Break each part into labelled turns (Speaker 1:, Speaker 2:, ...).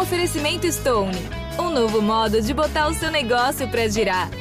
Speaker 1: oferecimento Stone, um novo modo de botar o seu negócio para girar.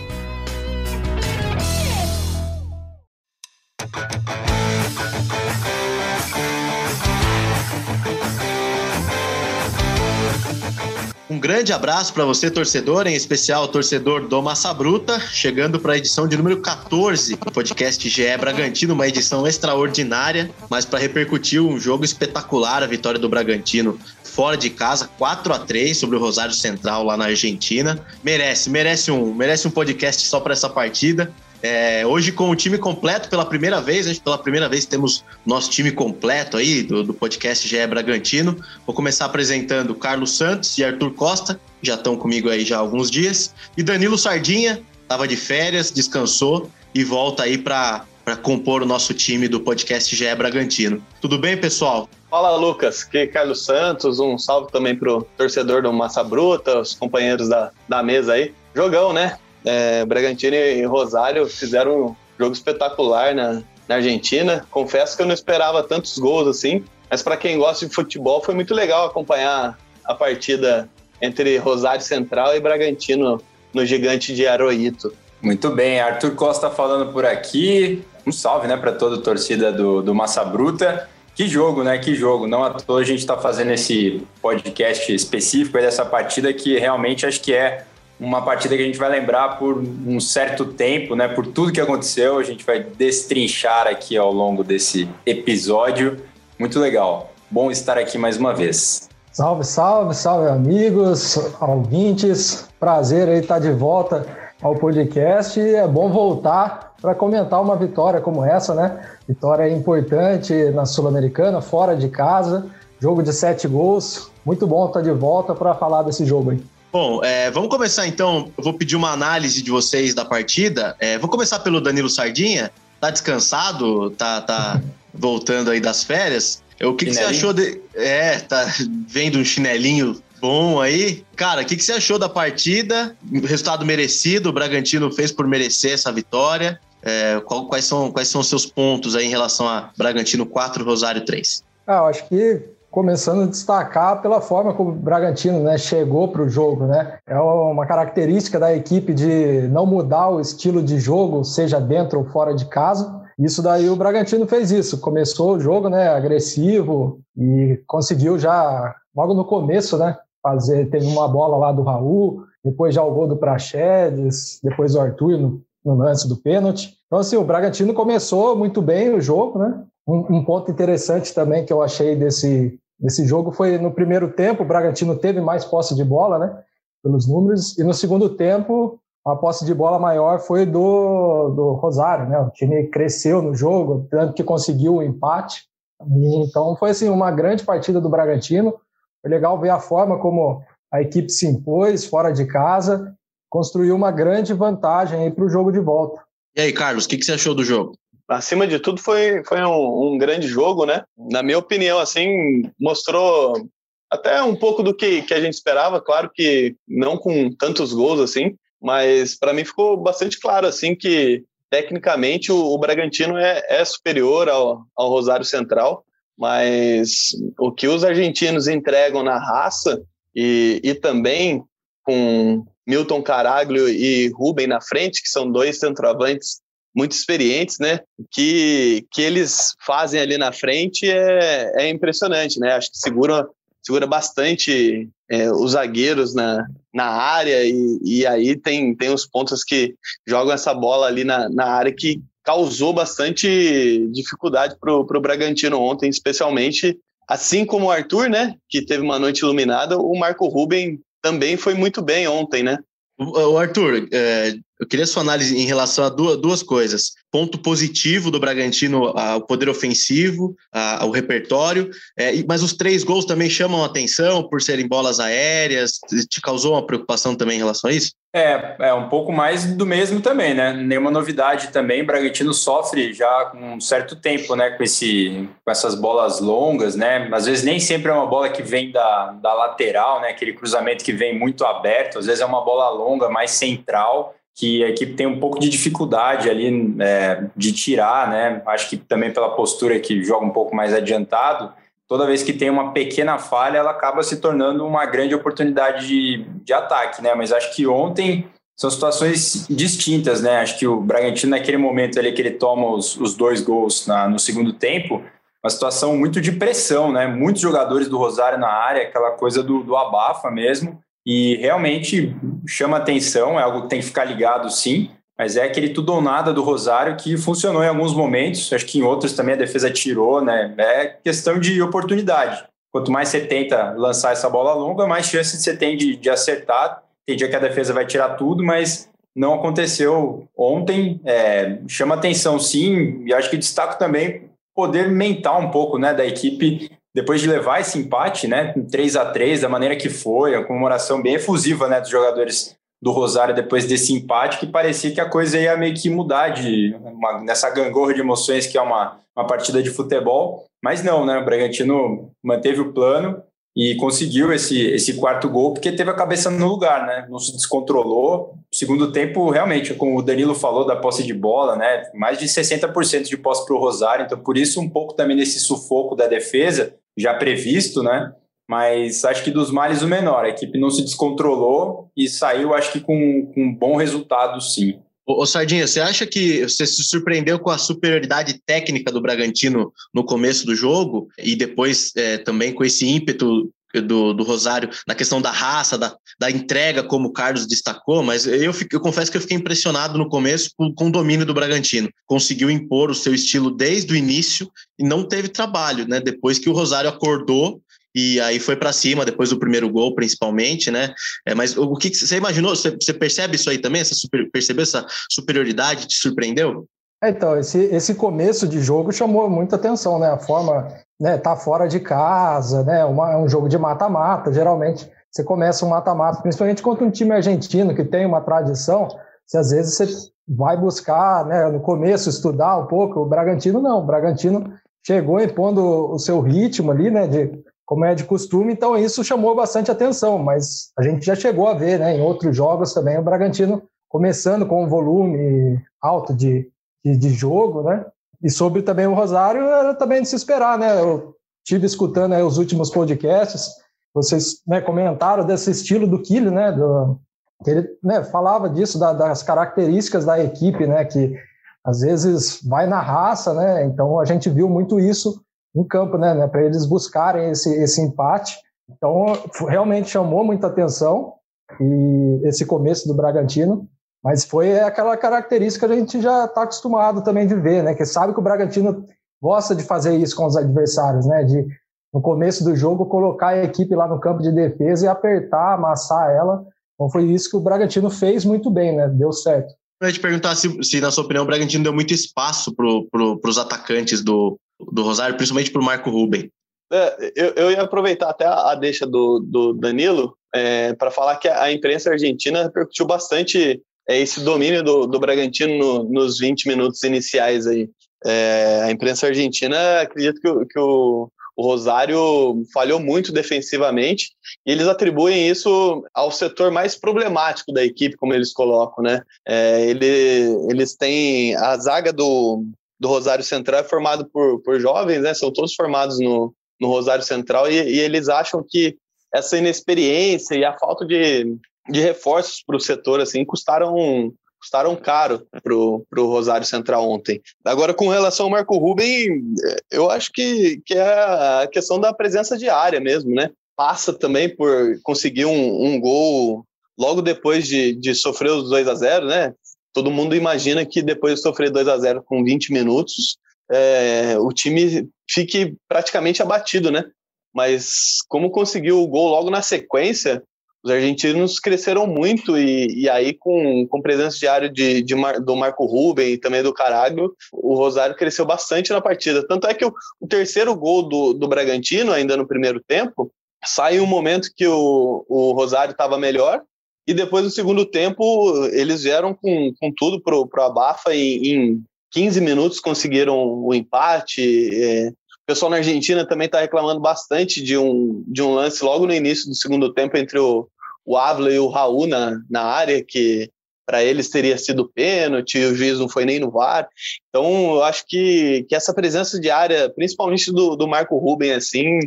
Speaker 2: Um grande abraço para você, torcedor, em especial torcedor do Massa Bruta, chegando para a edição de número 14 do podcast GE Bragantino, uma edição extraordinária, mas para repercutir um jogo espetacular, a vitória do Bragantino fora de casa, 4 a 3 sobre o Rosário Central lá na Argentina. Merece, merece um, merece um podcast só para essa partida. É, hoje com o time completo pela primeira vez, né? pela primeira vez temos nosso time completo aí do, do podcast GE Bragantino. Vou começar apresentando Carlos Santos e Arthur Costa, já estão comigo aí já há alguns dias, e Danilo Sardinha, estava de férias, descansou e volta aí para compor o nosso time do podcast GE Bragantino. Tudo bem, pessoal?
Speaker 3: Fala, Lucas. Aqui é Carlos Santos. Um salve também pro torcedor do Massa Bruta, os companheiros da, da mesa aí. Jogão, né? É, Bragantino e Rosário fizeram um jogo espetacular na, na Argentina. Confesso que eu não esperava tantos gols assim, mas para quem gosta de futebol foi muito legal acompanhar a partida entre Rosário Central e Bragantino no Gigante de Aroito.
Speaker 4: Muito bem, Arthur Costa falando por aqui. Um salve, né, para toda a torcida do, do Massa Bruta. Que jogo, né? Que jogo. Não à toa a gente está fazendo esse podcast específico dessa partida que realmente acho que é uma partida que a gente vai lembrar por um certo tempo, né? Por tudo que aconteceu, a gente vai destrinchar aqui ao longo desse episódio. Muito legal. Bom estar aqui mais uma vez.
Speaker 5: Salve, salve, salve amigos, ouvintes. Prazer aí estar de volta ao podcast e é bom voltar para comentar uma vitória como essa, né? Vitória importante na Sul-Americana, fora de casa, jogo de sete gols. Muito bom estar de volta para falar desse jogo aí.
Speaker 2: Bom, é, vamos começar então. Eu vou pedir uma análise de vocês da partida. É, vou começar pelo Danilo Sardinha. Tá descansado? Tá, tá voltando aí das férias? O que, que você achou de. É, tá vendo um chinelinho bom aí. Cara, o que, que você achou da partida? Resultado merecido, o Bragantino fez por merecer essa vitória. É, qual, quais, são, quais são os seus pontos aí em relação a Bragantino 4, Rosário 3?
Speaker 5: Ah, eu acho que começando a destacar pela forma como o Bragantino né, chegou para o jogo. Né? É uma característica da equipe de não mudar o estilo de jogo, seja dentro ou fora de casa. Isso daí o Bragantino fez isso, começou o jogo né, agressivo e conseguiu já, logo no começo, né, fazer, teve uma bola lá do Raul, depois já o gol do Praxedes, depois o Arthur no, no lance do pênalti. Então, assim, o Bragantino começou muito bem o jogo, né? Um, um, ponto interessante também que eu achei desse, desse jogo foi no primeiro tempo, o Bragantino teve mais posse de bola, né? Pelos números, e no segundo tempo, a posse de bola maior foi do, do Rosário, né? O time cresceu no jogo, tanto que conseguiu o um empate. Então foi assim uma grande partida do Bragantino. Foi legal ver a forma como a equipe se impôs fora de casa, construiu uma grande vantagem para o jogo de volta.
Speaker 2: E aí, Carlos, o que, que você achou do jogo?
Speaker 3: Acima de tudo foi, foi um, um, grande jogo, né? Na minha opinião, assim, mostrou até um pouco do que, que a gente esperava, claro que não com tantos gols assim, mas para mim ficou bastante claro assim que tecnicamente o, o Bragantino é, é superior ao, ao Rosário Central, mas o que os argentinos entregam na raça e, e também com Milton Caraglio e Rubem na frente, que são dois centroavantes muito experientes, né? Que, que eles fazem ali na frente é, é impressionante, né? Acho que segura, segura bastante é, os zagueiros na, na área e, e aí tem, tem os pontos que jogam essa bola ali na, na área que causou bastante dificuldade para o Bragantino ontem, especialmente assim como o Arthur, né? Que teve uma noite iluminada, o Marco Ruben também foi muito bem ontem, né?
Speaker 2: O Arthur, é, eu queria sua análise em relação a duas, duas coisas. Ponto positivo do Bragantino, o poder ofensivo, ao repertório, é, mas os três gols também chamam a atenção por serem bolas aéreas. Te causou uma preocupação também em relação a isso?
Speaker 4: É, é um pouco mais do mesmo também, né? Nenhuma novidade também. O Bragantino sofre já com um certo tempo, né? Com, esse, com essas bolas longas, né? Às vezes nem sempre é uma bola que vem da, da lateral, né? Aquele cruzamento que vem muito aberto. Às vezes é uma bola longa, mais central que a equipe tem um pouco de dificuldade ali é, de tirar, né? Acho que também pela postura que joga um pouco mais adiantado, toda vez que tem uma pequena falha, ela acaba se tornando uma grande oportunidade de, de ataque, né? Mas acho que ontem são situações distintas, né? Acho que o Bragantino, naquele momento ali que ele toma os, os dois gols na, no segundo tempo, uma situação muito de pressão, né? Muitos jogadores do Rosário na área, aquela coisa do, do abafa mesmo, e realmente chama atenção, é algo que tem que ficar ligado sim, mas é aquele tudo ou nada do Rosário que funcionou em alguns momentos, acho que em outros também a defesa tirou, né? É questão de oportunidade. Quanto mais você tenta lançar essa bola longa, mais chance você tem de, de acertar tem dia que a defesa vai tirar tudo, mas não aconteceu ontem. É, chama atenção, sim, e acho que destaco também poder mental um pouco né, da equipe depois de levar esse empate, né, 3 a 3 da maneira que foi, a comemoração bem efusiva né, dos jogadores do Rosário depois desse empate, que parecia que a coisa ia meio que mudar de, uma, nessa gangorra de emoções que é uma, uma partida de futebol. Mas não, né? O Bragantino manteve o plano e conseguiu esse, esse quarto gol porque teve a cabeça no lugar, né? Não se descontrolou. Segundo tempo, realmente, como o Danilo falou da posse de bola, né? Mais de 60% de posse para o Rosário, então por isso um pouco também nesse sufoco da defesa, já previsto, né? Mas acho que dos males o menor. A equipe não se descontrolou e saiu, acho que com, com um bom resultado, sim.
Speaker 2: Ô, Sardinha, você acha que você se surpreendeu com a superioridade técnica do Bragantino no começo do jogo e depois é, também com esse ímpeto do, do, Rosário na questão da raça, da, da entrega, como o Carlos destacou, mas eu, fico, eu confesso que eu fiquei impressionado no começo com, com, o domínio do Bragantino. Conseguiu impor o seu estilo desde o início e não teve trabalho, né? Depois que o Rosário acordou e aí foi para cima depois do primeiro gol, principalmente, né? É, mas o que você imaginou? Você, você percebe isso aí também? Super, percebeu essa superioridade? Te surpreendeu?
Speaker 5: É, então, esse, esse começo de jogo chamou muita atenção, né? A forma, né? Tá fora de casa, né? Uma, um jogo de mata-mata. Geralmente você começa um mata-mata, principalmente contra um time argentino que tem uma tradição. Se às vezes você vai buscar, né? No começo estudar um pouco. O Bragantino não. O Bragantino chegou impondo o seu ritmo ali, né? De como é de costume, então isso chamou bastante atenção, mas a gente já chegou a ver né, em outros jogos também o Bragantino começando com um volume alto de, de, de jogo, né? E sobre também o Rosário, era também de se esperar, né? Eu tive escutando os últimos podcasts, vocês né, comentaram desse estilo do Kili, né? Do, ele né, falava disso, da, das características da equipe, né? Que às vezes vai na raça, né? Então a gente viu muito isso em campo, né, né para eles buscarem esse, esse empate. Então, realmente chamou muita atenção e esse começo do Bragantino, mas foi aquela característica que a gente já está acostumado também de ver, né, que sabe que o Bragantino gosta de fazer isso com os adversários, né, de no começo do jogo colocar a equipe lá no campo de defesa e apertar, amassar ela. Então foi isso que o Bragantino fez muito bem, né, deu certo.
Speaker 2: Eu ia te perguntar se, se, na sua opinião, o Bragantino deu muito espaço para pro, os atacantes do, do Rosário, principalmente para o Marco Ruben.
Speaker 3: É, eu, eu, ia aproveitar até a, a deixa do, do Danilo é, para falar que a, a, imprensa argentina repercutiu bastante é, esse domínio do, do Bragantino no, nos 20 minutos iniciais aí. É, a imprensa argentina acredita que, que o, o Rosário falhou muito defensivamente e eles atribuem isso ao setor mais problemático da equipe, como eles colocam, né? É, ele, eles têm a zaga do, do Rosário Central é formado por, por jovens, né? São todos formados no, no Rosário Central e, e eles acham que essa inexperiência e a falta de, de reforços para o setor assim custaram custaram caro para o Rosário Central ontem. Agora, com relação ao Marco Ruben, eu acho que, que é a questão da presença diária mesmo, né? Passa também por conseguir um, um gol logo depois de, de sofrer os 2 a 0 né? todo mundo imagina que depois de sofrer 2 a 0 com 20 minutos, é, o time fique praticamente abatido, né? Mas como conseguiu o gol logo na sequência, os argentinos cresceram muito e, e aí com, com presença diária de, de Mar, do Marco Ruben e também do Caraglio, o Rosário cresceu bastante na partida. Tanto é que o, o terceiro gol do, do Bragantino, ainda no primeiro tempo, sai um momento que o, o Rosário estava melhor e depois, no segundo tempo, eles vieram com, com tudo para o Abafa e em 15 minutos conseguiram o empate. É, o pessoal na Argentina também está reclamando bastante de um, de um lance logo no início do segundo tempo entre o, o Ávila e o Raul na, na área, que para eles teria sido pênalti, o juiz não foi nem no VAR. Então, eu acho que, que essa presença de área, principalmente do, do Marco Ruben, assim,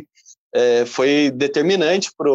Speaker 3: é, foi determinante para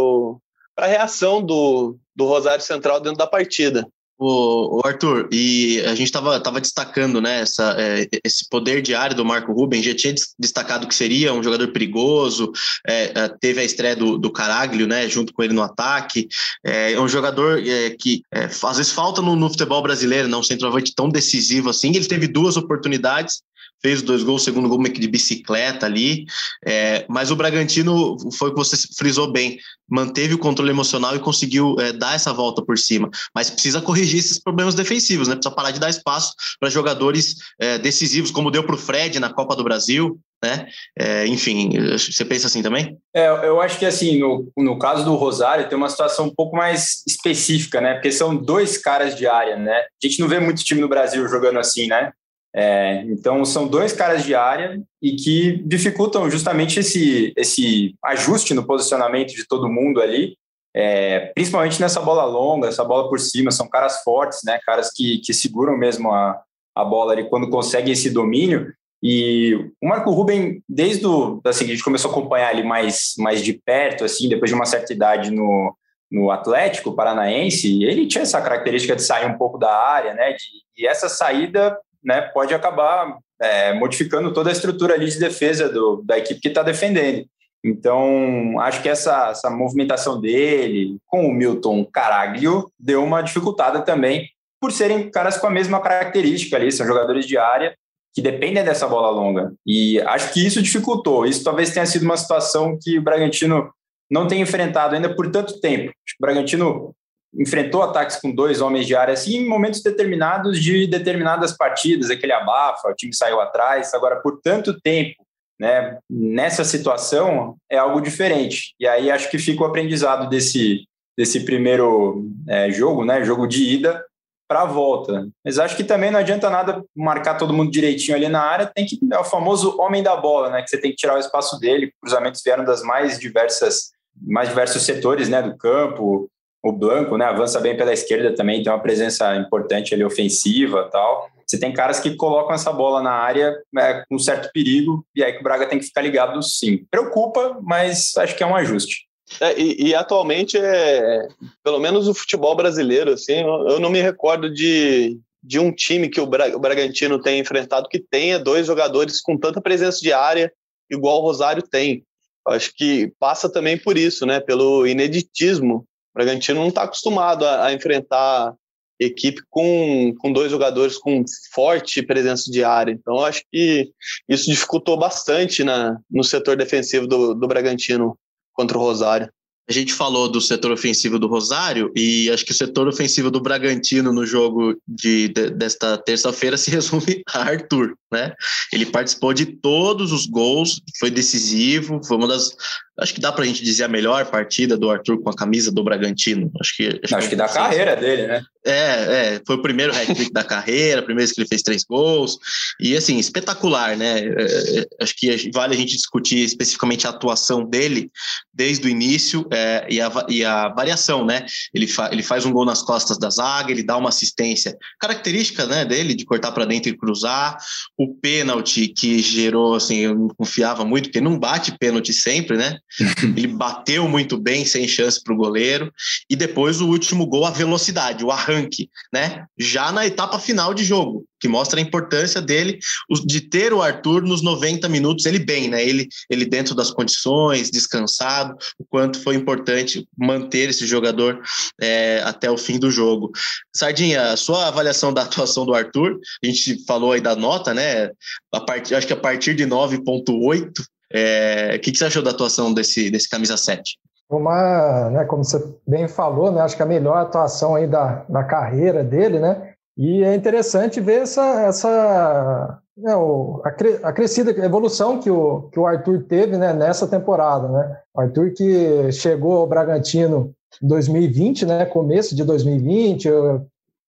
Speaker 3: a reação do, do Rosário Central dentro da partida.
Speaker 2: O, Arthur, e a gente estava tava destacando né, essa, é, esse poder de área do Marco Ruben, já tinha destacado que seria um jogador perigoso, é, é, teve a estreia do, do Caraglio né, junto com ele no ataque, é, é um jogador é, que é, às vezes falta no, no futebol brasileiro, não um centroavante tão decisivo assim, ele teve duas oportunidades, fez dois gols, segundo gol meio que de bicicleta ali, é, mas o Bragantino foi o que você frisou bem, manteve o controle emocional e conseguiu é, dar essa volta por cima, mas precisa corrigir esses problemas defensivos, né? Precisa parar de dar espaço para jogadores é, decisivos, como deu para o Fred na Copa do Brasil, né? É, enfim, você pensa assim também?
Speaker 4: É, eu acho que assim, no, no caso do Rosário, tem uma situação um pouco mais específica, né? Porque são dois caras de área, né? A gente não vê muito time no Brasil jogando assim, né? É, então, são dois caras de área e que dificultam justamente esse, esse ajuste no posicionamento de todo mundo ali, é, principalmente nessa bola longa, essa bola por cima. São caras fortes, né? caras que, que seguram mesmo a, a bola ali quando conseguem esse domínio. E o Marco Ruben, desde o, assim, a gente começou a acompanhar ele mais, mais de perto, assim, depois de uma certa idade no, no Atlético Paranaense, ele tinha essa característica de sair um pouco da área, né? De, e essa saída né, pode acabar é, modificando toda a estrutura ali de defesa do, da equipe que está defendendo. Então, acho que essa, essa movimentação dele com o Milton Caraglio deu uma dificultada também, por serem caras com a mesma característica ali, são jogadores de área que dependem dessa bola longa. E acho que isso dificultou. Isso talvez tenha sido uma situação que o Bragantino não tem enfrentado ainda por tanto tempo. O Bragantino enfrentou ataques com dois homens de área assim em momentos determinados de determinadas partidas, aquele abafa, o time saiu atrás. Agora, por tanto tempo, né, nessa situação é algo diferente. E aí acho que fica o aprendizado desse, desse primeiro é, jogo, né, jogo de ida para a volta. Mas acho que também não adianta nada marcar todo mundo direitinho ali na área, tem que é o famoso homem da bola, né, que você tem que tirar o espaço dele. Cruzamentos vieram das mais diversas mais diversos setores, né, do campo, o Blanco, né, avança bem pela esquerda também, tem uma presença importante ali ofensiva tal. Você tem caras que colocam essa bola na área é, com certo perigo, e aí que o Braga tem que ficar ligado sim. Preocupa, mas acho que é um ajuste.
Speaker 3: É, e, e, atualmente, é, pelo menos o futebol brasileiro, assim, eu não me recordo de, de um time que o, Bra, o Bragantino tenha enfrentado que tenha dois jogadores com tanta presença de área igual o Rosário tem. Acho que passa também por isso, né? Pelo ineditismo Bragantino não está acostumado a, a, enfrentar equipe com, com dois jogadores com forte presença de área. Então, acho que isso dificultou bastante na, no setor defensivo do, do Bragantino contra o Rosário.
Speaker 2: A gente falou do setor ofensivo do Rosário e acho que o setor ofensivo do Bragantino no jogo de, de desta terça-feira se resume a Arthur, né? Ele participou de todos os gols, foi decisivo, foi uma das acho que dá para a gente dizer a melhor partida do Arthur com a camisa do Bragantino. Acho que
Speaker 4: acho, acho que da carreira dele, né?
Speaker 2: É, é, foi o primeiro hat-trick da carreira, a primeira vez que ele fez três gols e assim espetacular, né? É, é, acho que vale a gente discutir especificamente a atuação dele desde o início é, e, a, e a variação, né? Ele, fa, ele faz um gol nas costas da zaga, ele dá uma assistência característica, né? Dele de cortar para dentro e cruzar, o pênalti que gerou, assim, eu não confiava muito porque não bate pênalti sempre, né? ele bateu muito bem, sem chance para o goleiro. E depois o último gol, a velocidade, o arranque, né? Já na etapa final de jogo, que mostra a importância dele de ter o Arthur nos 90 minutos, ele bem, né? Ele, ele dentro das condições, descansado, o quanto foi importante manter esse jogador é, até o fim do jogo. Sardinha, sua avaliação da atuação do Arthur, a gente falou aí da nota, né? A acho que a partir de 9,8 é, o que, que, você achou da atuação desse, desse camisa 7?
Speaker 5: Uma, né, como você bem falou, né, acho que a melhor atuação aí da, da carreira dele, né? E é interessante ver essa, essa né, o, a, cre, a crescida, a evolução que o, que o Arthur teve né, nessa temporada, né? O Arthur que chegou ao Bragantino em 2020, né? Começo de 2020,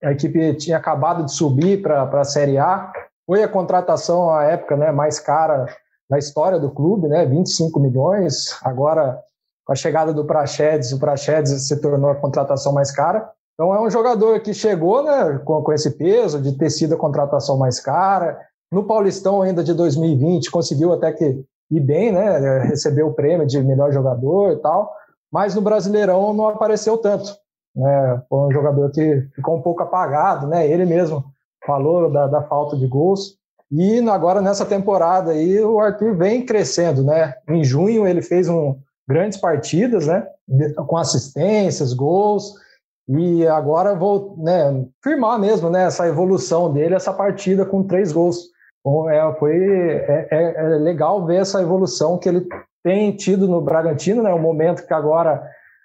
Speaker 5: a equipe tinha acabado de subir para a Série A. Foi a contratação à época né, mais cara na história do clube, né? 25 milhões. Agora, com a chegada do Praxedes, o Praxedes se tornou a contratação mais cara. Então é um jogador que chegou né, com, com esse peso de ter sido a contratação mais cara. No Paulistão ainda de 2020 conseguiu até que ir bem, né? Recebeu o prêmio de melhor jogador e tal, mas no Brasileirão não apareceu tanto. Né? Foi um jogador que ficou um pouco apagado, né? Ele mesmo falou da, da falta de gols. E agora nessa temporada aí o Arthur vem crescendo, né? Em junho ele fez um, grandes partidas, né? Com assistências, gols. E agora vou né, firmar mesmo né, essa evolução dele, essa partida com três gols. Bom, é, foi, é, é, é, legal ver essa evolução que ele tem tido no Bragantino, né? O momento que agora,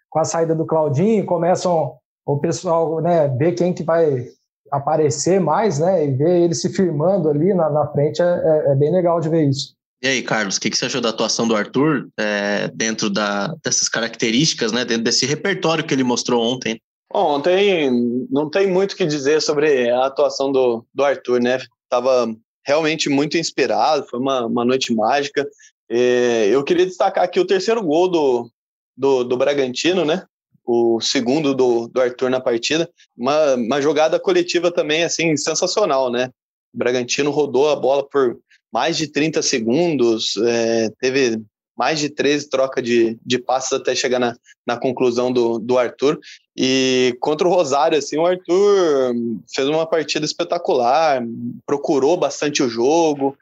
Speaker 5: com a saída do Claudinho, começam o pessoal né, ver quem que vai aparecer mais, né? E ver ele se firmando ali na, na frente é, é, é bem legal de ver isso.
Speaker 2: E aí, Carlos, o que, que você achou da atuação do Arthur é, dentro da, dessas características, né? Dentro desse repertório que ele mostrou ontem?
Speaker 3: Bom, ontem não tem muito o que dizer sobre a atuação do, do Arthur, né? Tava realmente muito inspirado, foi uma, uma noite mágica. E eu queria destacar aqui o terceiro gol do, do, do Bragantino, né? O segundo do, do Arthur na partida. Uma, uma jogada coletiva também, assim, sensacional, né? O Bragantino rodou a bola por mais de 30 segundos, é, teve mais de 13 trocas de, de passes até chegar na, na conclusão do, do Arthur. E contra o Rosário, assim, o Arthur fez uma partida espetacular, procurou bastante o jogo.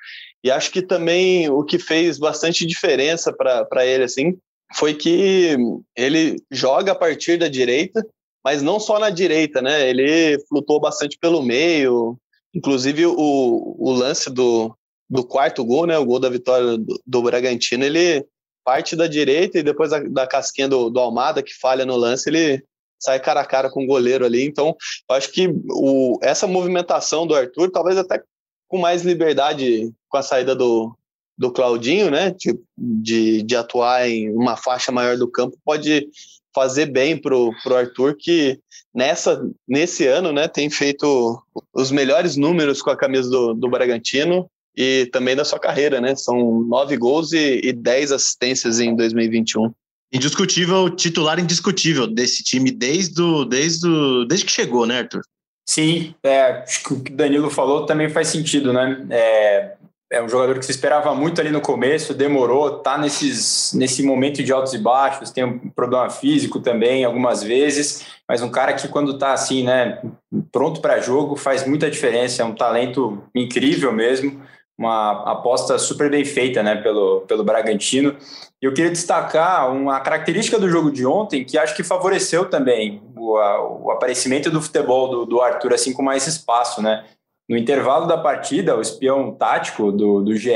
Speaker 3: E acho que também o que fez bastante diferença para ele, assim, foi que ele joga a partir da direita, mas não só na direita, né? Ele flutuou bastante pelo meio. Inclusive, o, o lance do, do quarto gol, né, o gol da vitória do, do Bragantino, ele parte da direita e depois da, da casquinha do, do, Almada, que falha no lance, ele sai cara a cara com o goleiro ali. Então, eu acho que o, essa movimentação do Arthur, talvez até com mais liberdade com a saída do, do Claudinho, né, de, de, de atuar em uma faixa maior do campo, pode fazer bem pro, pro Arthur, que nessa, nesse ano, né, tem feito os melhores números com a camisa do, do Bragantino, e também da sua carreira, né? São nove gols e, e dez assistências em 2021.
Speaker 2: Indiscutível, titular indiscutível desse time desde, o, desde, o, desde que chegou, né, Arthur?
Speaker 4: Sim, é, acho que o que o Danilo falou também faz sentido, né? É, é um jogador que se esperava muito ali no começo, demorou, tá nesses, nesse momento de altos e baixos, tem um problema físico também algumas vezes, mas um cara que quando tá assim, né, pronto para jogo, faz muita diferença, é um talento incrível mesmo uma aposta super bem feita né, pelo, pelo Bragantino. E eu queria destacar uma característica do jogo de ontem que acho que favoreceu também o, a, o aparecimento do futebol do, do, Arthur assim com mais espaço. Né? No intervalo da partida, o espião tático do, do GE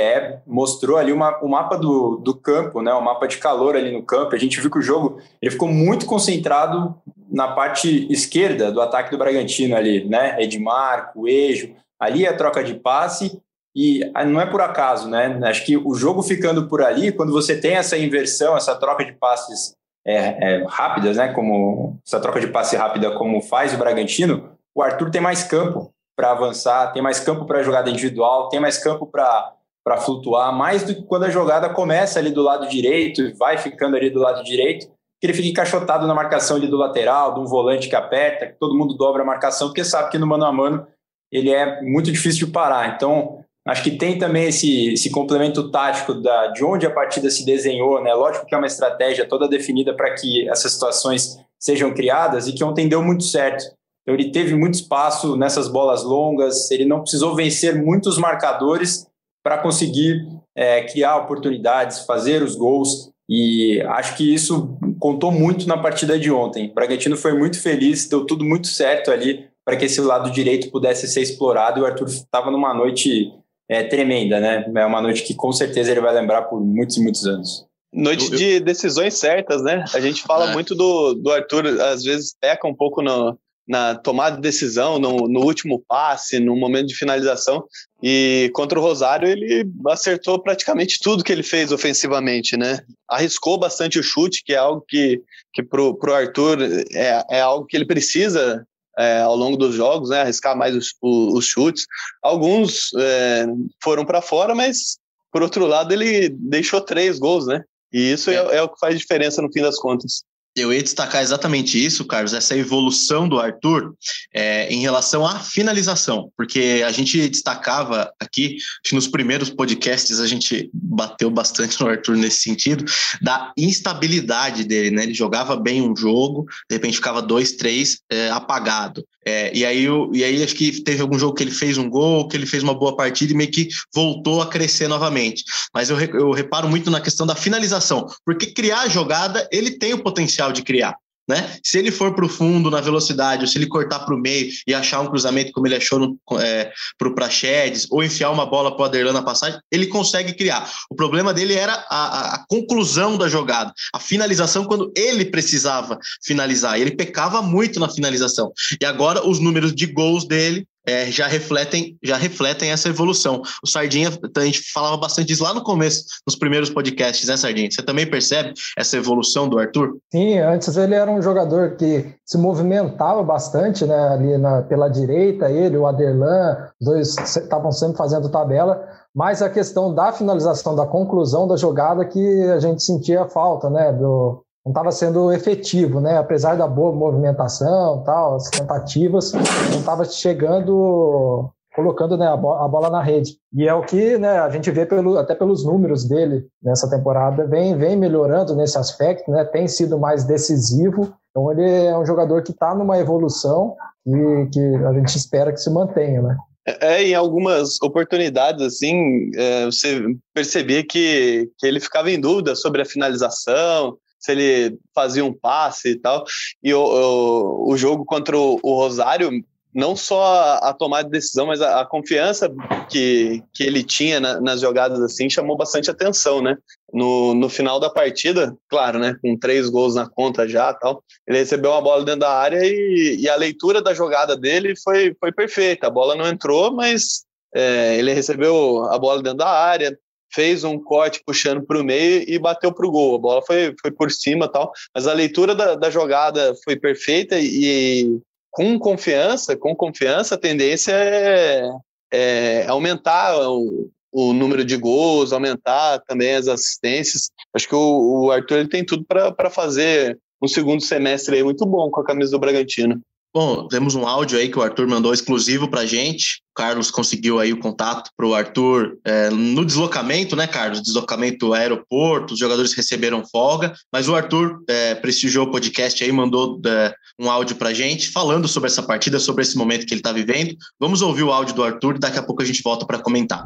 Speaker 4: mostrou ali uma, o mapa do, do campo, né, o mapa de calor ali no campo. A gente viu que o jogo ele ficou muito concentrado na parte esquerda do ataque do Bragantino ali, né? Edmar, Coelho, ali a troca de passe e ah, não é por acaso, né? Acho que o jogo ficando por ali, quando você tem essa inversão, essa troca de passes é, é, rápidas, né? Como essa troca de passe rápida, como faz o Bragantino, o Arthur tem mais campo para avançar, tem mais campo para jogada individual, tem mais campo para flutuar, mais do que quando a jogada começa ali do lado direito e vai ficando ali do lado direito, que ele fica encaixotado na marcação ali do lateral, de um volante que aperta, que todo mundo dobra a marcação, porque sabe que no mano a mano ele é muito difícil de parar. Então, Acho que tem também esse, esse complemento tático da, de onde a partida se desenhou, né? Lógico que é uma estratégia toda definida para que essas situações sejam criadas e que ontem deu muito certo. Então, ele teve muito espaço nessas bolas longas, ele não precisou vencer muitos marcadores para conseguir é, criar oportunidades, fazer os gols. E acho que isso contou muito na partida de ontem. O Bragantino foi muito feliz, deu tudo muito certo ali para que esse lado direito pudesse ser explorado. E o Arthur estava numa noite é tremenda, né? É uma noite que com certeza ele vai lembrar por muitos e muitos anos.
Speaker 3: Noite de decisões certas, né? A gente fala é. muito do, do Arthur, às vezes peca um pouco no, na tomada de decisão, no, no, último passe, no momento de finalização. E contra o Rosário, ele acertou praticamente tudo que ele fez ofensivamente, né? Arriscou bastante o chute, que é algo que, que para o Arthur é, é algo que ele precisa é, ao longo dos jogos, né, arriscar mais os, os chutes. Alguns é, foram para fora, mas por outro lado ele deixou três gols, né? E isso é, é o que faz diferença no fim das contas.
Speaker 2: Eu ia destacar exatamente isso, Carlos, essa evolução do Arthur é, em relação à finalização, porque a gente destacava aqui, nos primeiros podcasts a gente bateu bastante no Arthur nesse sentido, da instabilidade dele, né? Ele jogava bem um jogo, de repente ficava dois, três é, apagado. É, e, aí, eu, e aí acho que teve algum jogo que ele fez um gol, que ele fez uma boa partida e meio que voltou a crescer novamente. Mas eu, eu reparo muito na questão da finalização, porque criar a jogada, ele tem o potencial de criar. Né? Se ele for para o fundo na velocidade, ou se ele cortar para o meio e achar um cruzamento como ele achou é, para o Praxedes, ou enfiar uma bola para o Aderlan na passagem, ele consegue criar. O problema dele era a, a, conclusão da jogada, a finalização quando ele precisava finalizar. Ele pecava muito na finalização. E agora os números de gols dele é, já refletem já refletem essa evolução. O Sardinha, a gente falava bastante disso lá no começo, nos primeiros podcasts, né, Sardinha? Você também percebe essa evolução do Arthur?
Speaker 5: Sim, antes ele era um jogador que se movimentava bastante, né, ali na, pela direita, ele, o Aderlan, dois estavam sempre fazendo tabela, mas a questão da finalização, da conclusão da jogada que a gente sentia falta, né, do, não estava sendo efetivo, né? Apesar da boa movimentação, tal, as tentativas, não estava chegando, colocando né, a, bola na rede. E é o que né, a gente vê pelo, até pelos números dele nessa temporada, vem, vem melhorando nesse aspecto, né? Tem sido mais decisivo. Então ele é um jogador que está numa evolução e que a gente espera que se mantenha, né?
Speaker 3: É, em algumas oportunidades, assim, é, você percebia que, que ele ficava em dúvida sobre a finalização, se ele fazia um passe e tal. E o, o, o jogo contra o, Rosário, não só a, a tomada de decisão, mas a, a, confiança que, que ele tinha na, nas jogadas assim chamou bastante atenção, né? No, no final da partida, claro, né? Com três gols na conta já tal, ele recebeu uma bola dentro da área e, e a leitura da jogada dele foi, foi perfeita. A bola não entrou, mas é, ele recebeu a bola dentro da área, fez um corte puxando para o meio e bateu para o gol. A bola foi, foi por cima tal, mas a leitura da, da jogada foi perfeita e com confiança, com confiança, a tendência é, é aumentar o, o, número de gols, aumentar também as assistências. Acho que o, o Arthur ele tem tudo para fazer um segundo semestre aí muito bom com a camisa do Bragantino.
Speaker 2: Bom, temos um áudio aí que o Arthur mandou exclusivo para gente. O Carlos conseguiu aí o contato para o Arthur é, no deslocamento, né, Carlos? Deslocamento aeroporto, os jogadores receberam folga, mas o Arthur é, prestigiou o podcast aí, mandou é, um áudio para gente falando sobre essa partida, sobre esse momento que ele está vivendo. Vamos ouvir o áudio do Arthur e daqui a pouco a gente volta para comentar.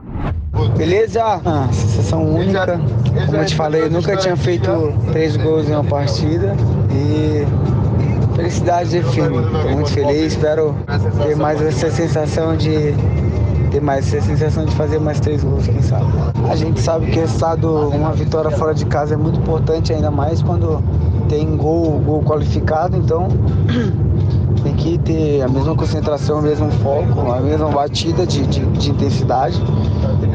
Speaker 6: Beleza? Ah, sensação única. Como eu te falei, eu nunca tinha feito três gols em uma partida e Felicidade define. Estou muito feliz, espero ter mais essa sensação de ter mais essa sensação de fazer mais três gols, quem sabe. A gente sabe que o estado, uma vitória fora de casa é muito importante, ainda mais quando tem gol, gol qualificado, então tem que ter a mesma concentração, o mesmo foco, a mesma batida de, de, de intensidade.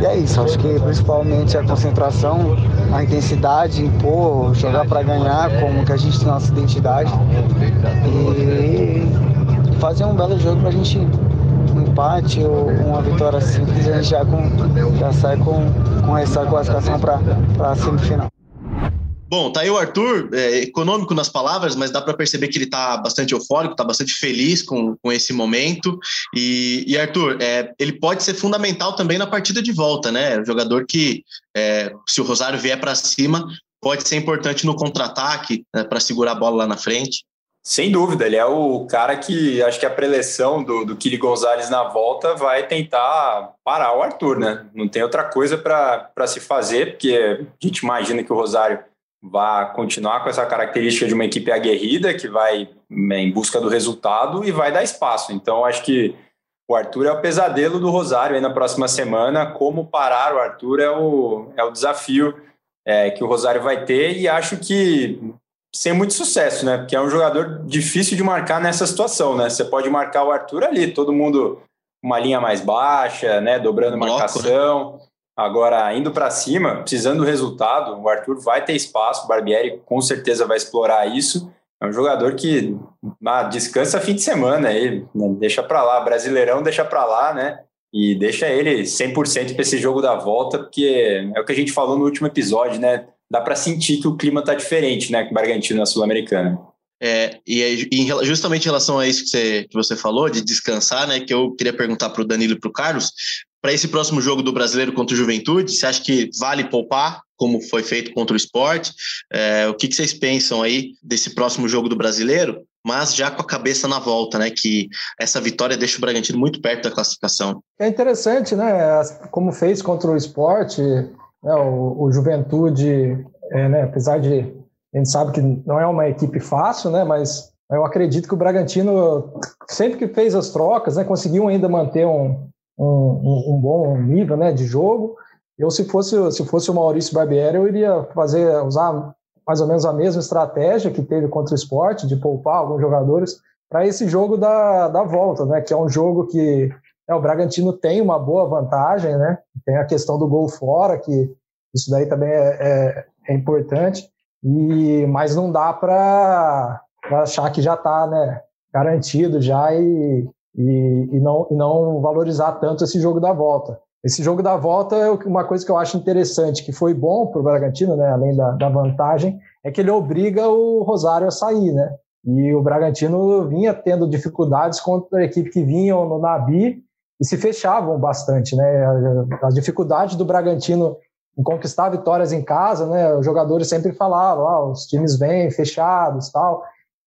Speaker 6: E é isso, acho que principalmente a concentração, a intensidade, impor, jogar para ganhar, como que a gente tem nossa identidade. E fazer um belo jogo para a gente um empate ou uma vitória simples, a gente já, com, já sai com, com essa classificação para a semifinal.
Speaker 2: Bom, tá aí o Arthur, é, econômico nas palavras, mas dá para perceber que ele está bastante eufórico, está bastante feliz com, com esse momento. E, e Arthur, é, ele pode ser fundamental também na partida de volta, né? O jogador que, é, se o Rosário vier para cima, pode ser importante no contra-ataque, né, para segurar a bola lá na frente.
Speaker 4: Sem dúvida, ele é o cara que acho que a preleção do, do Kili Gonzalez na volta vai tentar parar o Arthur, né? Não tem outra coisa para se fazer, porque a gente imagina que o Rosário vai continuar com essa característica de uma equipe aguerrida que vai né, em busca do resultado e vai dar espaço. Então, acho que o Arthur é o pesadelo do Rosário aí na próxima semana. Como parar o Arthur é o, é o desafio é, que o Rosário vai ter e acho que sem muito sucesso, né? Porque é um jogador difícil de marcar nessa situação, né? Você pode marcar o Arthur ali, todo mundo uma linha mais baixa, né? Dobrando Bloco, né? marcação. Né? Agora, indo para cima, precisando do resultado, o Arthur vai ter espaço, o Barbieri com certeza vai explorar isso. É um jogador que ah, descansa fim de semana, ele né, deixa para lá, Brasileirão deixa para lá, né? E deixa ele 100% para esse jogo da volta, porque é o que a gente falou no último episódio, né? dá para sentir que o clima está diferente, né, com o Bragantino na Sul-Americana.
Speaker 2: É, e, e, justamente em relação a isso que você, que você falou, de descansar, né, que eu queria perguntar para o Danilo e para o Carlos, para esse próximo jogo do Brasileiro contra o Juventude, você acha que vale poupar, como foi feito contra o esporte? É, o que, que vocês pensam aí desse próximo jogo do Brasileiro? Mas já com a cabeça na volta, né? Que essa vitória deixa o Bragantino muito perto da classificação.
Speaker 5: É interessante, né? Como fez contra o esporte, né, o, o Juventude, é, né, apesar de a gente sabe que não é uma equipe fácil, né? Mas eu acredito que o Bragantino, sempre que fez as trocas, né, conseguiu ainda manter um, um, um, bom nível né, de jogo. Eu, se fosse, se fosse o Maurício Barbieri, eu iria fazer, usar mais ou menos a mesma estratégia que teve contra o esporte, de poupar alguns jogadores, para esse jogo da, da volta, né? Que é um jogo que é, o Bragantino tem uma boa vantagem, né? Tem a questão do gol fora, que isso daí também é, é, é importante. E, mas não dá para achar que já está né, garantido já e, e, e, não, e não valorizar tanto esse jogo da volta. Esse jogo da volta é uma coisa que eu acho interessante, que foi bom para o Bragantino, né, além da, da vantagem, é que ele obriga o Rosário a sair, né? E o Bragantino vinha tendo dificuldades contra a equipe que vinham no Nabi e se fechavam bastante, né? As dificuldades do Bragantino em conquistar vitórias em casa, né? Os jogadores sempre falavam, ah, os times vêm fechados, tal.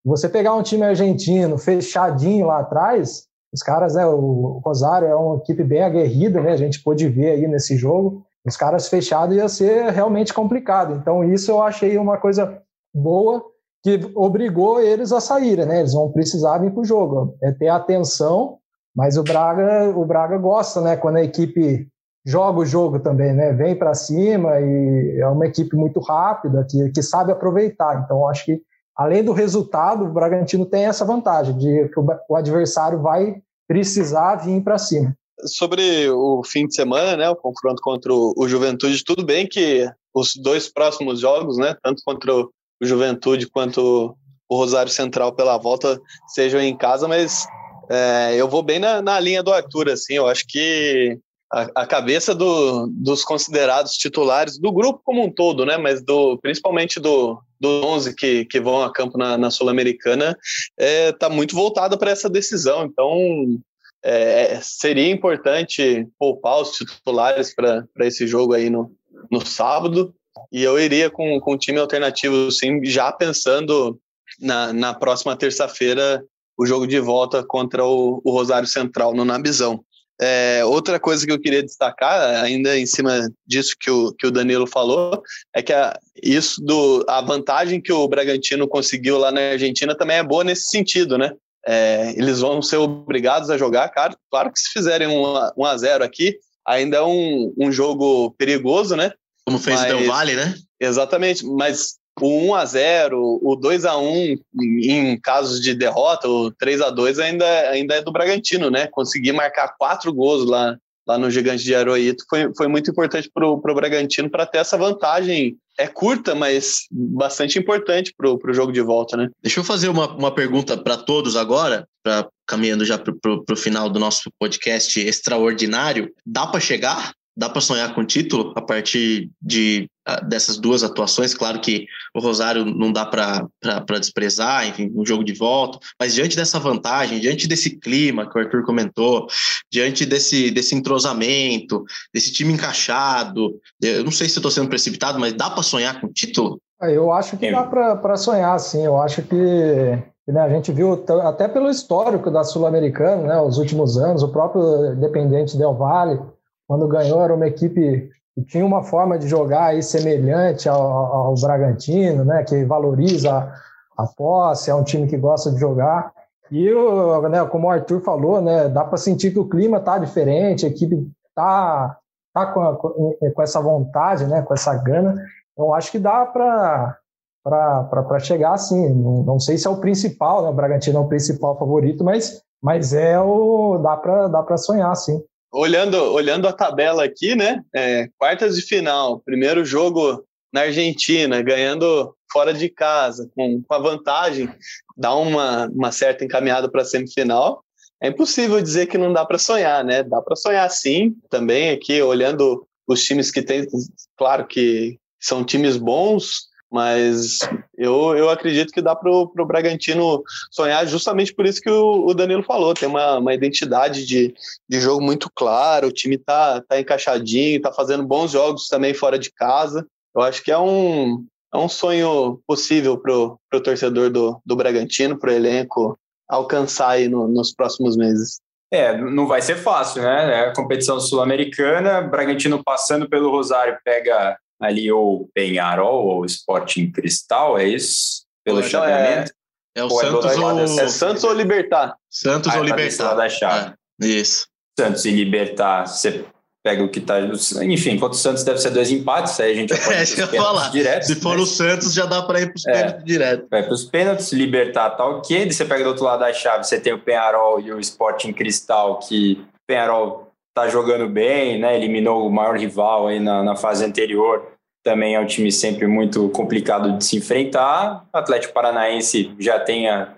Speaker 5: Você pegar um time argentino fechadinho lá atrás, os caras, né? O Rosário é uma equipe bem aguerrida, né? A gente pôde ver aí nesse jogo. Os caras fechados ia ser realmente complicado. Então isso eu achei uma coisa boa que obrigou eles a saírem, né? Eles vão precisar vir para o jogo, é ter atenção. Mas o Braga, o Braga gosta, né? Quando a equipe joga o jogo também, né? Vem para cima e é uma equipe muito rápida que, que sabe aproveitar. Então, acho que além do resultado, o Bragantino tem essa vantagem de que o, adversário vai precisar vir para cima.
Speaker 3: Sobre o fim de semana, né, o confronto contra o Juventude, tudo bem que os dois próximos jogos, né, tanto contra o Juventude quanto o Rosário Central pela volta, sejam em casa, mas é, eu vou bem na, na linha do Arthur, assim, eu acho que a, a cabeça do, dos considerados titulares do grupo como um todo, né? Mas do principalmente do, do 11 que, que vão a campo na, na Sul-Americana está é, tá muito voltada para essa decisão. Então é, seria importante poupar os titulares para esse jogo aí no, no sábado. E eu iria com, com time alternativo, sim, já pensando na, na próxima terça-feira o jogo de volta contra o, o Rosário Central no Nabizão. É, outra coisa que eu queria destacar, ainda em cima disso que o, que o Danilo falou, é que a, isso do, a vantagem que o Bragantino conseguiu lá na Argentina também é boa nesse sentido, né? É, eles vão ser obrigados a jogar, claro, claro que se fizerem um, um a 0 aqui, ainda é um, um jogo perigoso, né?
Speaker 2: Como fez mas, o Del Valle, né?
Speaker 3: Exatamente, mas o 1 a 0 o 2 a 1 em casos de derrota, o 3 a 2 ainda, ainda é do Bragantino, né? Conseguir marcar quatro gols lá, lá no Gigante de Aroito foi, foi muito importante para o Bragantino para ter essa vantagem. É curta, mas bastante importante para o jogo de volta, né?
Speaker 2: Deixa eu fazer uma, uma pergunta para todos agora, pra, caminhando já para o final do nosso podcast extraordinário. Dá para chegar? Dá para sonhar com título a partir de dessas duas atuações. Claro que o Rosário não dá para desprezar, enfim, um jogo de volta, mas diante dessa vantagem, diante desse clima que o Arthur comentou, diante desse, desse entrosamento, desse time encaixado, eu não sei se estou sendo precipitado, mas dá para sonhar com título?
Speaker 5: Ah, eu acho que dá para sonhar, sim. Eu acho que né, a gente viu até pelo histórico da Sul-Americana, né, os últimos anos, o próprio Independente Del Valle, quando ganhou, era uma equipe e tinha uma forma de jogar aí semelhante ao, ao Bragantino, né, que valoriza a, posse, é um time que gosta de jogar. E o, né, como o Arthur falou, né, dá para sentir que o clima tá diferente, a equipe tá, tá com, a, com essa vontade, né, com essa gana. Então acho que dá para para chegar assim. Não, não, sei se é o principal, né? O Bragantino é o principal favorito, mas, mas é o dá para dá sonhar, sim
Speaker 3: olhando, olhando a tabela aqui, né? É, quartas de final, primeiro jogo na Argentina, ganhando fora de casa, com, com a vantagem, dá uma, uma certa encaminhada para a semifinal. É impossível dizer que não dá para sonhar, né? Dá para sonhar sim, também aqui, olhando os times que tem, claro que são times bons, mas eu, eu acredito que dá para o Bragantino sonhar justamente por isso que o, o Danilo falou. Tem uma, uma identidade de, de jogo muito clara, o time tá, tá encaixadinho, tá fazendo bons jogos também fora de casa. Eu acho que é um, é um sonho possível para o torcedor do, do Bragantino, para o elenco alcançar aí no, nos próximos meses.
Speaker 4: É, não vai ser fácil, né? É a competição sul-americana, Bragantino passando pelo Rosário pega ali o Penharol ou Sporting Cristal, é isso? Pelo chaveamento?
Speaker 2: É, é o Santos
Speaker 3: é, ou... é Santos ou Libertar?
Speaker 2: Santos ah, ou Libertar.
Speaker 4: Da chave.
Speaker 2: É, isso.
Speaker 4: Santos e Libertar, você pega o que tá. Enfim, contra o Santos deve ser dois empates, aí a gente já pode
Speaker 2: é, ia falar. Direto,
Speaker 4: Se
Speaker 2: for o Santos, já dá para ir para os é, pênaltis direto.
Speaker 4: Vai para os pênaltis, Libertar tá ok. Você pega do outro lado da chave, você tem o Penharol e o Sporting Cristal, que Penharol tá jogando bem, né? Eliminou o maior rival aí na, na fase anterior. Também é um time sempre muito complicado de se enfrentar. O Atlético Paranaense já tem a,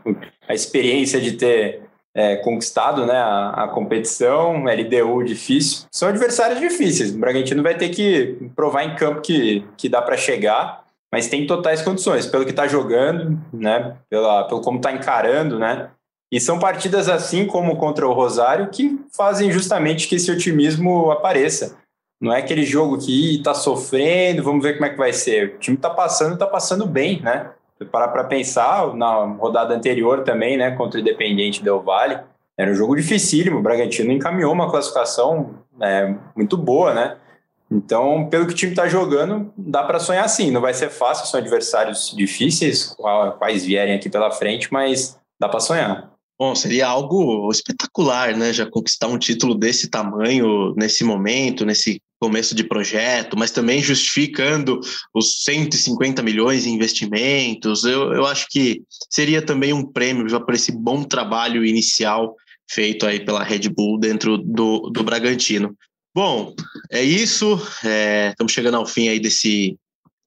Speaker 4: a experiência de ter é, conquistado né, a, a, competição, LDU difícil. São adversários difíceis. O Bragantino vai ter que provar em campo que, que dá para chegar, mas tem totais condições, pelo que está jogando, né, pela, pelo como está encarando, né, e são partidas assim como contra o Rosário que fazem justamente que esse otimismo apareça. Não é aquele jogo que está sofrendo, vamos ver como é que vai ser. O time está passando, está passando bem, né? Se parar para pensar, na rodada anterior também, né, contra o Independiente Del Vale, era um jogo dificílimo. O Bragantino encaminhou uma classificação é, muito boa, né? Então, pelo que o time está jogando, dá para sonhar sim. Não vai ser fácil, são adversários difíceis, quais vierem aqui pela frente, mas dá para sonhar.
Speaker 2: Bom, seria algo espetacular, né? Já conquistar um título desse tamanho, nesse momento, nesse começo de projeto, mas também justificando os 150 milhões em investimentos. Eu, eu acho que seria também um prêmio já por esse bom trabalho inicial feito aí pela Red Bull dentro do, do Bragantino. Bom, é isso. É, estamos chegando ao fim aí desse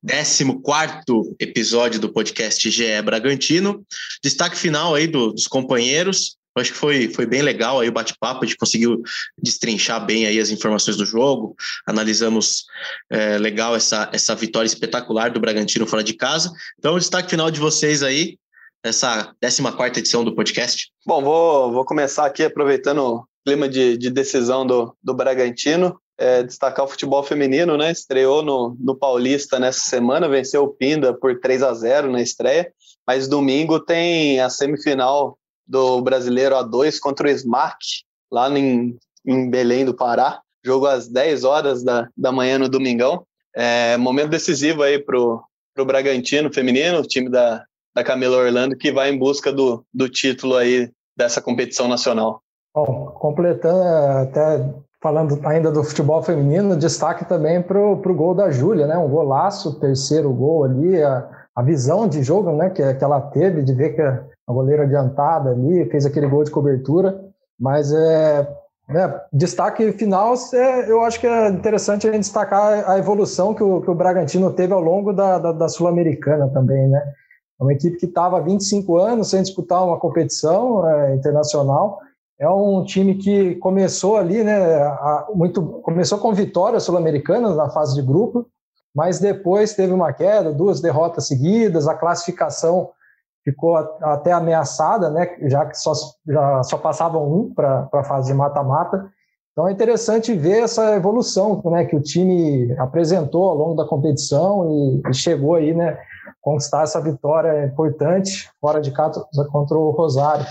Speaker 2: 14 episódio do podcast GE Bragantino. Destaque final aí do, dos companheiros. Eu acho que foi, foi bem legal aí o bate-papo, a gente conseguiu destrinchar bem aí as informações do jogo, analisamos é, legal essa, essa vitória espetacular do Bragantino fora de casa. Então, destaque final de vocês aí, essa 14 edição do podcast.
Speaker 3: Bom, vou, vou começar aqui aproveitando o clima de, de decisão do, do Bragantino é, destacar o futebol feminino, né? Estreou no, no Paulista nessa semana, venceu o Pinda por 3 a 0 na estreia, mas domingo tem a semifinal do Brasileiro A2 contra o Smack, lá em, em Belém do Pará. Jogo às 10 horas da, da manhã no domingão. É, momento decisivo aí pro, pro Bragantino feminino, o time da, da Camila Orlando, que vai em busca do, do título aí dessa competição nacional.
Speaker 5: Bom, completando até falando ainda do futebol feminino, destaque também para o gol da Júlia, né? Um golaço, terceiro gol ali, a, a visão de jogo né, que, que ela teve, de ver que a, goleira adiantada ali fez aquele gol de cobertura. Mas é, né, destaque final, é, eu acho que é interessante a gente destacar a evolução que o, que o Bragantino teve ao longo da, da, da Sul-Americana também, né? É uma equipe que estava há 25 anos sem disputar uma competição é, internacional é um time que começou ali, né, a, muito, começou com vitórias sul-americanas na fase de grupo, mas depois teve uma queda, duas derrotas seguidas, a classificação ficou até ameaçada, né, já que só, já só passavam um para a fase de mata-mata. Então é interessante ver essa evolução né, que o time apresentou ao longo da competição e, e chegou aí, né, conquistar essa vitória importante fora de casa contra o Rosário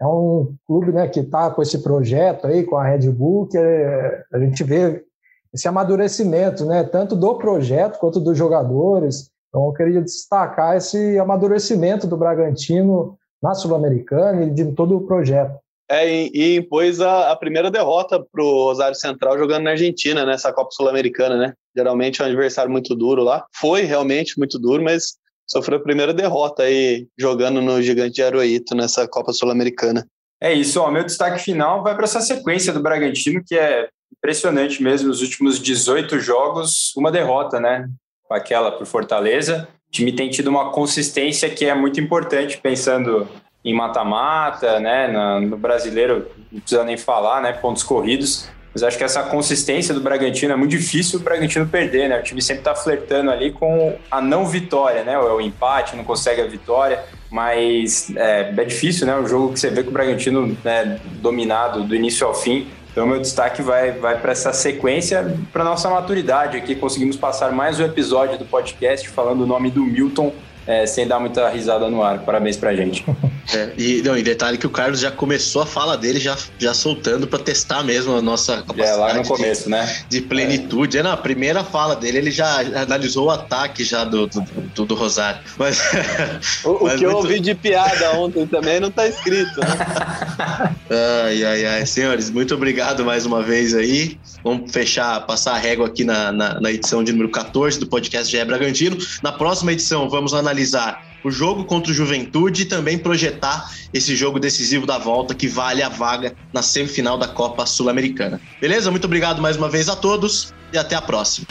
Speaker 5: é um clube né, que está com esse projeto aí, com a Red Bull, que é, a gente vê esse amadurecimento, né, tanto do projeto quanto dos jogadores. Então, eu queria destacar esse amadurecimento do Bragantino na Sul-Americana e de todo o projeto.
Speaker 3: É, e, e impôs a, a, primeira derrota para o Rosário Central jogando na Argentina, nessa Copa Sul-Americana, né? Geralmente é um adversário muito duro lá. Foi realmente muito duro, mas sofreu a primeira derrota aí jogando no Gigante de Aroito nessa Copa Sul-Americana.
Speaker 4: É isso, o meu destaque final vai para essa sequência do Bragantino, que é impressionante mesmo, nos últimos 18 jogos, uma derrota, né? Aquela para Fortaleza. O time tem tido uma consistência que é muito importante, pensando em mata-mata, né? No brasileiro, não precisa nem falar, né? Pontos corridos. Mas acho que essa consistência do Bragantino é muito difícil o Bragantino perder, né? O time sempre está flertando ali com a não vitória, né? O empate, não consegue a vitória, mas é, é difícil, né? O jogo que você vê que o Bragantino né, dominado do início ao fim. Então, meu destaque vai, vai para essa sequência, para nossa maturidade aqui. Conseguimos passar mais um episódio do podcast falando o nome do Milton é, sem dar muita risada no ar. Parabéns pra gente.
Speaker 2: É, e, não, e detalhe que o Carlos já começou a fala dele já, já soltando para testar mesmo a nossa
Speaker 4: capacidade. É, lá no começo,
Speaker 2: de,
Speaker 4: né?
Speaker 2: De plenitude. É. Na primeira fala dele, ele já analisou o ataque já do, do, do, do Rosário. Mas,
Speaker 3: o, o mas que muito... eu ouvi de piada ontem também não tá escrito, né?
Speaker 2: ai, ai, ai. Senhores, muito obrigado mais uma vez aí. Vamos fechar, passar a régua aqui na, na, na edição de número 14 do podcast GE Bragantino. Na próxima edição, vamos analisar analisar o jogo contra o Juventude e também projetar esse jogo decisivo da volta que vale a vaga na semifinal da Copa Sul-Americana. Beleza? Muito obrigado mais uma vez a todos e até a próxima.